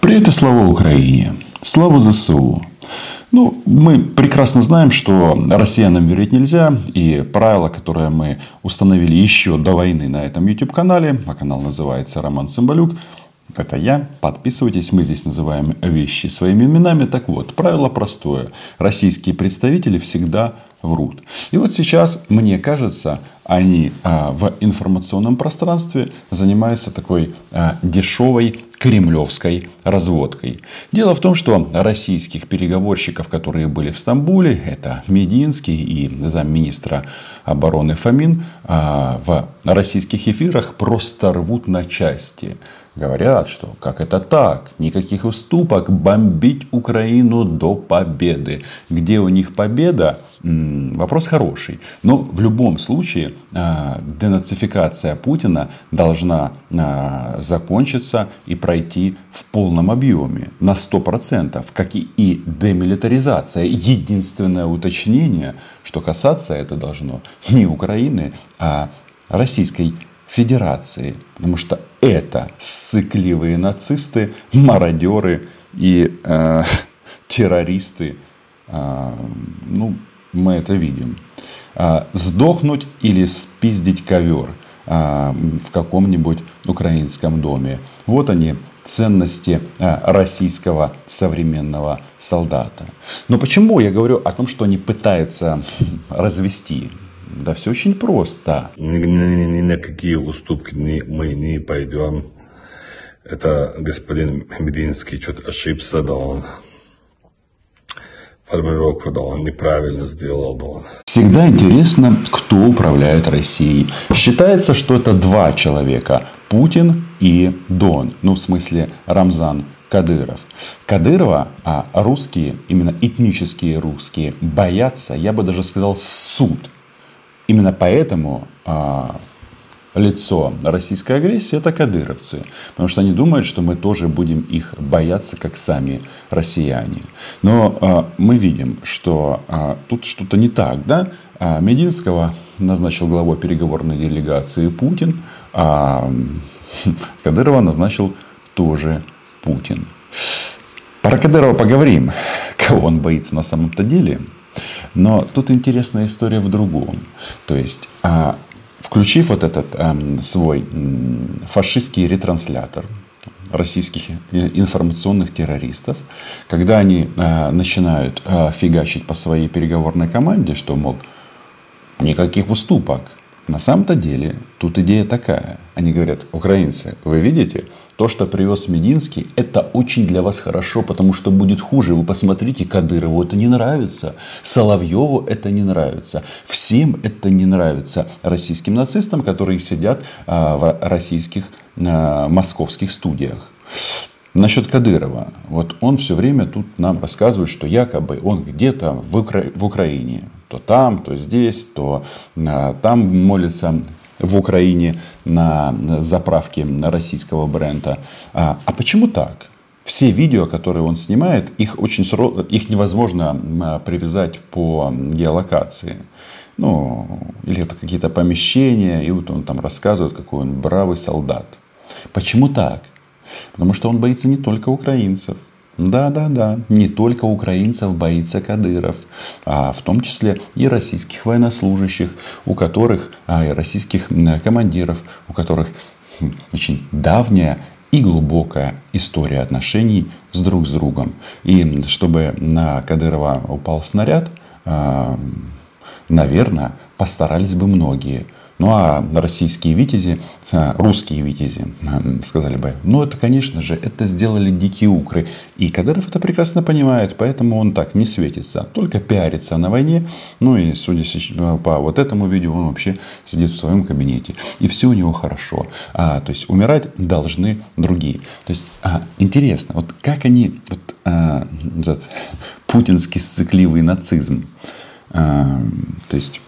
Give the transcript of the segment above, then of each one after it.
Привет и слава Украине. Слава ЗСУ. Ну, мы прекрасно знаем, что россиянам верить нельзя. И правило, которое мы установили еще до войны на этом YouTube-канале, а канал называется «Роман Цымбалюк», это я. Подписывайтесь. Мы здесь называем вещи своими именами. Так вот, правило простое. Российские представители всегда врут. И вот сейчас, мне кажется, они а, в информационном пространстве занимаются такой а, дешевой кремлевской разводкой. Дело в том, что российских переговорщиков, которые были в Стамбуле, это Мединский и замминистра обороны Фомин, а, в российских эфирах просто рвут на части. Говорят, что как это так? Никаких уступок, бомбить Украину до победы. Где у них победа? Вопрос хороший. Но в любом случае а, денацификация Путина должна а, закончиться и пройти в полном объеме на 100%, как и демилитаризация. Единственное уточнение, что касаться это должно не Украины, а Российской Федерации. Потому что это сыкливые нацисты, мародеры и э, террористы. Э, ну, мы это видим. Э, сдохнуть или спиздить ковер э, в каком-нибудь украинском доме. Вот они, ценности российского современного солдата. Но почему я говорю о том, что они пытаются развести да все очень просто. Ни, ни, ни на какие уступки не, мы не пойдем. Это господин Мединский что-то ошибся, да он формулировку, да он неправильно сделал, да он. Всегда интересно, кто управляет Россией. Считается, что это два человека. Путин и Дон. Ну, в смысле, Рамзан Кадыров. Кадырова а русские, именно этнические русские, боятся, я бы даже сказал, суд Именно поэтому а, лицо российской агрессии это кадыровцы. Потому что они думают, что мы тоже будем их бояться, как сами россияне. Но а, мы видим, что а, тут что-то не так. Да? А, Мединского назначил главой переговорной делегации Путин, а Кадырова назначил тоже Путин. Про Кадырова поговорим. Кого он боится на самом-то деле – но тут интересная история в другом. То есть, а, включив вот этот эм, свой фашистский ретранслятор, российских информационных террористов, когда они э, начинают э, фигачить по своей переговорной команде, что, мол, никаких уступок. На самом-то деле тут идея такая. Они говорят, украинцы, вы видите, то, что привез Мединский, это очень для вас хорошо, потому что будет хуже. Вы посмотрите, Кадырову это не нравится, Соловьеву это не нравится, всем это не нравится российским нацистам, которые сидят а, в российских а, московских студиях. Насчет Кадырова. Вот он все время тут нам рассказывает, что якобы он где-то в, Укра... в Украине. То там, то здесь, то а, там молится в Украине на заправке российского бренда. А, а почему так? Все видео, которые он снимает, их, очень, их невозможно привязать по геолокации. Ну, или это какие-то помещения, и вот он там рассказывает, какой он бравый солдат. Почему так? Потому что он боится не только украинцев. Да, да, да. Не только украинцев боится Кадыров, а в том числе и российских военнослужащих, у которых, а, и российских командиров, у которых хм, очень давняя и глубокая история отношений с друг с другом. И чтобы на Кадырова упал снаряд, а, наверное, постарались бы многие – ну а российские витязи, э, русские витязи э, сказали бы, ну это, конечно же, это сделали дикие укры. И Кадыров это прекрасно понимает, поэтому он так не светится, только пиарится на войне. Ну и, судя по вот этому видео, он вообще сидит в своем кабинете. И все у него хорошо. А, то есть умирать должны другие. То есть а, интересно, вот как они, вот а, этот путинский сцикливый нацизм, а, то есть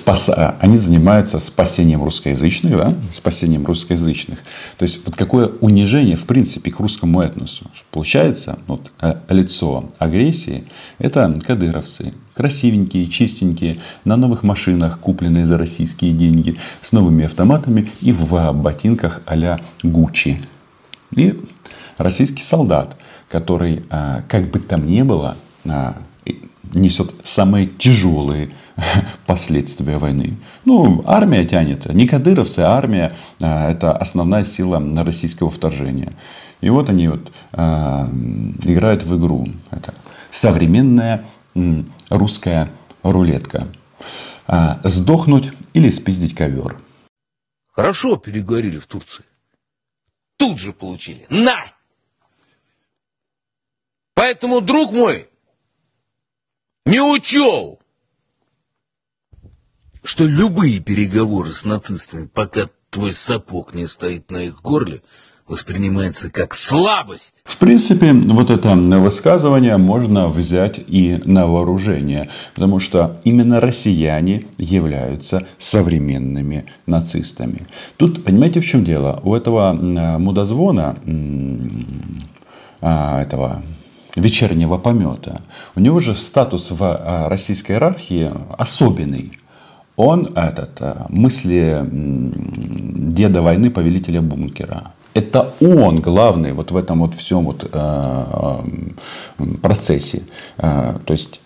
спаса, они занимаются спасением русскоязычных, да, спасением русскоязычных. То есть вот какое унижение в принципе к русскому этносу. Получается, вот, э, лицо агрессии – это кадыровцы, красивенькие, чистенькие, на новых машинах, купленные за российские деньги, с новыми автоматами и в ботинках а-ля Гуччи. И российский солдат, который, как бы там ни было, несет самые тяжелые последствия войны. Ну, армия тянет. Не кадыровцы, а армия – это основная сила российского вторжения. И вот они вот э, играют в игру. Это современная э, русская рулетка. Э, сдохнуть или спиздить ковер. Хорошо переговорили в Турции. Тут же получили. На! Поэтому, друг мой, не учел, что любые переговоры с нацистами, пока твой сапог не стоит на их горле, воспринимается как слабость. В принципе, вот это высказывание можно взять и на вооружение, потому что именно россияне являются современными нацистами. Тут, понимаете, в чем дело? У этого мудозвона, а, этого вечернего помета, у него же статус в а, российской иерархии особенный. Он этот, а, мысли деда войны, повелителя бункера. Это он главный вот в этом вот всем вот э, э, процессе. Э, то есть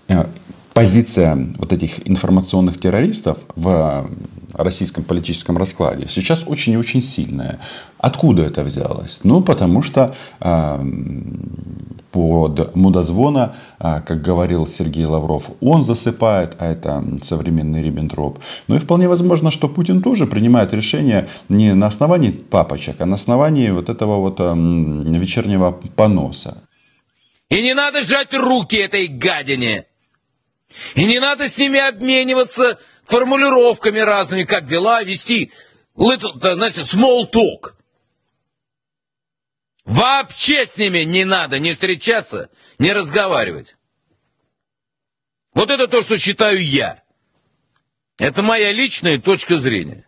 позиция вот этих информационных террористов в российском политическом раскладе сейчас очень и очень сильная. Откуда это взялось? Ну, потому что под мудозвона, а, как говорил Сергей Лавров, он засыпает, а это современный Риббентроп. Ну и вполне возможно, что Путин тоже принимает решение не на основании папочек, а на основании вот этого вот вечернего поноса. И не надо сжать руки этой гадине. И не надо с ними обмениваться формулировками разными, как дела, вести, знаете, small talk. Вообще с ними не надо не встречаться, не разговаривать. Вот это то, что считаю я. Это моя личная точка зрения.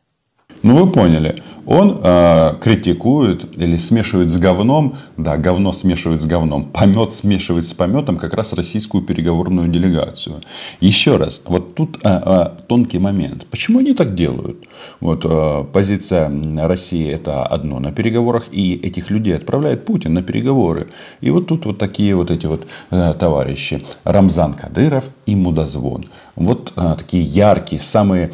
Ну, вы поняли. Он э, критикует или смешивает с говном, да, говно смешивает с говном, помет смешивает с пометом как раз российскую переговорную делегацию. Еще раз, вот тут э, э, тонкий момент. Почему они так делают? Вот э, позиция России это одно на переговорах, и этих людей отправляет Путин на переговоры. И вот тут вот такие вот эти вот э, товарищи. Рамзан Кадыров и Мудозвон. Вот э, такие яркие, самые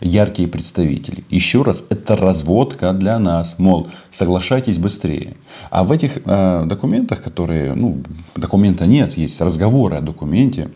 яркие представители. Еще раз, это разводка для нас. Мол, соглашайтесь быстрее. А в этих документах, которые, ну, документа нет, есть разговоры о документе,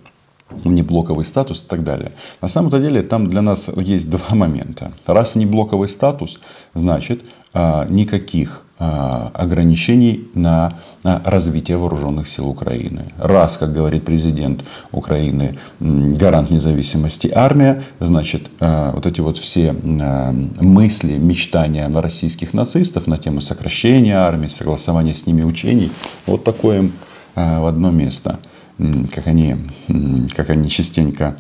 внеблоковый статус и так далее. На самом-то деле там для нас есть два момента. Раз внеблоковый статус, значит э, никаких а, ограничений на развитие вооруженных сил Украины. Раз, как говорит президент Украины, гарант независимости армия, значит, а, вот эти вот все а, мысли, мечтания российских нацистов на тему сокращения армии, согласования с ними учений, вот такое им в одно место, как они, как они частенько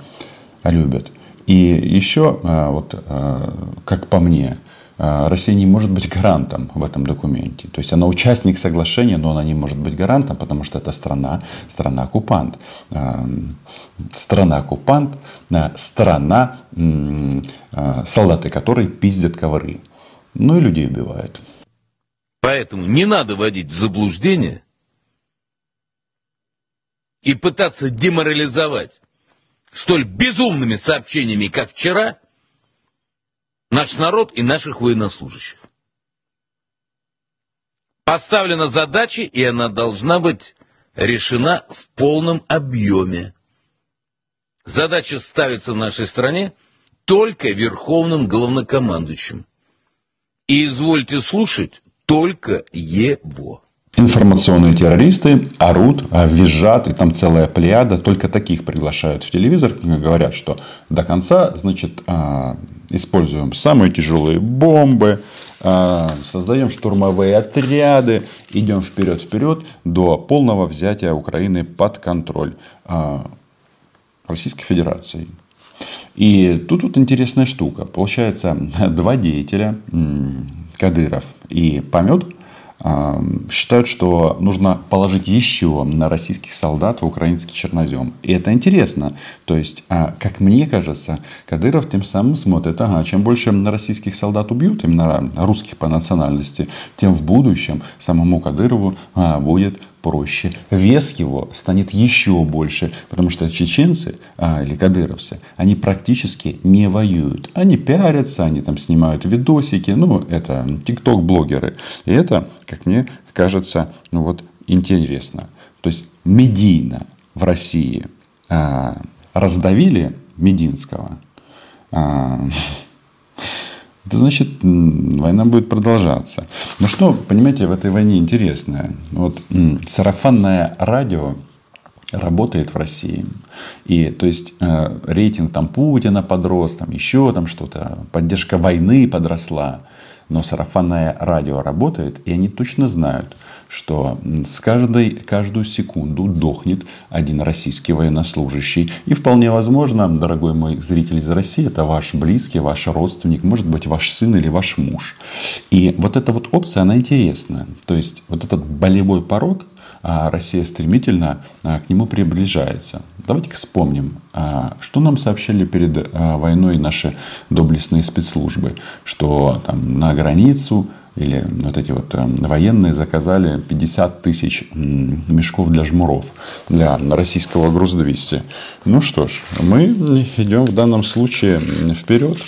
любят. И еще, вот, как по мне, а, Россия не может быть гарантом в этом документе. То есть она участник соглашения, но она не может быть гарантом, потому что это страна, страна-оккупант. А, страна-оккупант, а, страна, солдаты которой пиздят ковры. Ну и людей убивают. Поэтому не надо вводить в заблуждение и пытаться деморализовать столь безумными сообщениями, как вчера – наш народ и наших военнослужащих. Поставлена задача, и она должна быть решена в полном объеме. Задача ставится в нашей стране только верховным главнокомандующим. И извольте слушать только его. Информационные террористы орут, а, визжат, и там целая плеяда. Только таких приглашают в телевизор. Говорят, что до конца, значит, а, используем самые тяжелые бомбы, а, создаем штурмовые отряды, идем вперед-вперед до полного взятия Украины под контроль Российской Федерации. И тут вот интересная штука. Получается, два деятеля, Кадыров и Помет, считают, что нужно положить еще на российских солдат в украинский чернозем. И это интересно. То есть, а, как мне кажется, Кадыров тем самым смотрит, ага, чем больше российских солдат убьют, именно русских по национальности, тем в будущем самому Кадырову а, будет проще. Вес его станет еще больше, потому что чеченцы а, или кадыровцы, они практически не воюют. Они пиарятся, они там снимают видосики, ну, это тикток-блогеры. И это, как мне кажется, ну вот интересно. То есть медийно в России а, раздавили Мединского. А, это значит, война будет продолжаться. Ну что, понимаете, в этой войне интересное. Вот сарафанное радио работает в России. И то есть э, рейтинг там Путина подрос, там еще там что-то, поддержка войны подросла но сарафанное радио работает, и они точно знают, что с каждой, каждую секунду дохнет один российский военнослужащий. И вполне возможно, дорогой мой зритель из России, это ваш близкий, ваш родственник, может быть, ваш сын или ваш муж. И вот эта вот опция, она интересная. То есть, вот этот болевой порог, Россия стремительно а, к нему приближается. Давайте-ка вспомним, а, что нам сообщали перед войной наши доблестные спецслужбы, что там на границу или вот эти вот военные заказали 50 тысяч мешков для жмуров, для российского груз-200. Ну что ж, мы идем в данном случае вперед,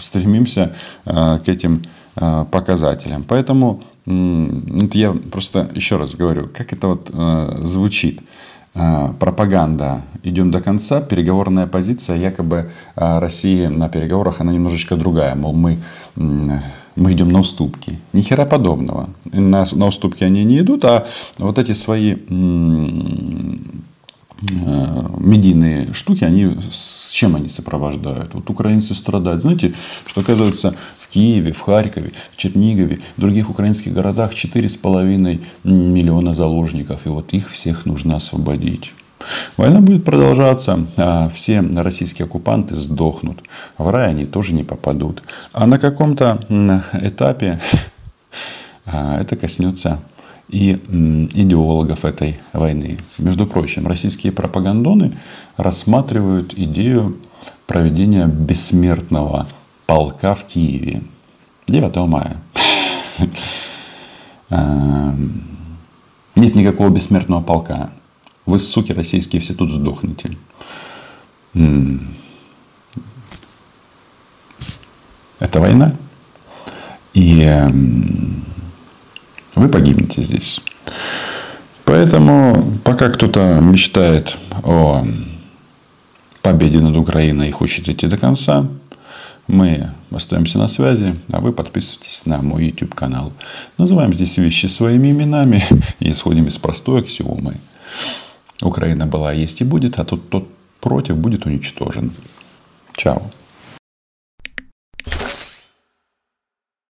стремимся к этим показателям. Поэтому это я просто еще раз говорю, как это вот э, звучит. Э, пропаганда идем до конца, переговорная позиция якобы э, России на переговорах она немножечко другая, мол мы мы идем на уступки. Ни хера подобного. На, на уступки они не идут, а вот эти свои Э, медийные штуки, они с чем они сопровождают? Вот украинцы страдают. Знаете, что оказывается Киеве, в Харькове, в Чернигове, в других украинских городах 4,5 миллиона заложников. И вот их всех нужно освободить. Война будет продолжаться, а все российские оккупанты сдохнут. В рай они тоже не попадут. А на каком-то этапе а, это коснется и идеологов этой войны. Между прочим, российские пропагандоны рассматривают идею проведения бессмертного полка в Киеве 9 мая. Эм, нет никакого бессмертного полка. Вы, суки российские, все тут сдохнете. Это война. И эм, вы погибнете здесь. Поэтому, пока кто-то мечтает о победе над Украиной и хочет идти до конца, мы остаемся на связи, а вы подписывайтесь на мой YouTube канал. Называем здесь вещи своими именами и исходим из простой аксиомы. Украина была, есть и будет, а тот, тот против будет уничтожен. Чао.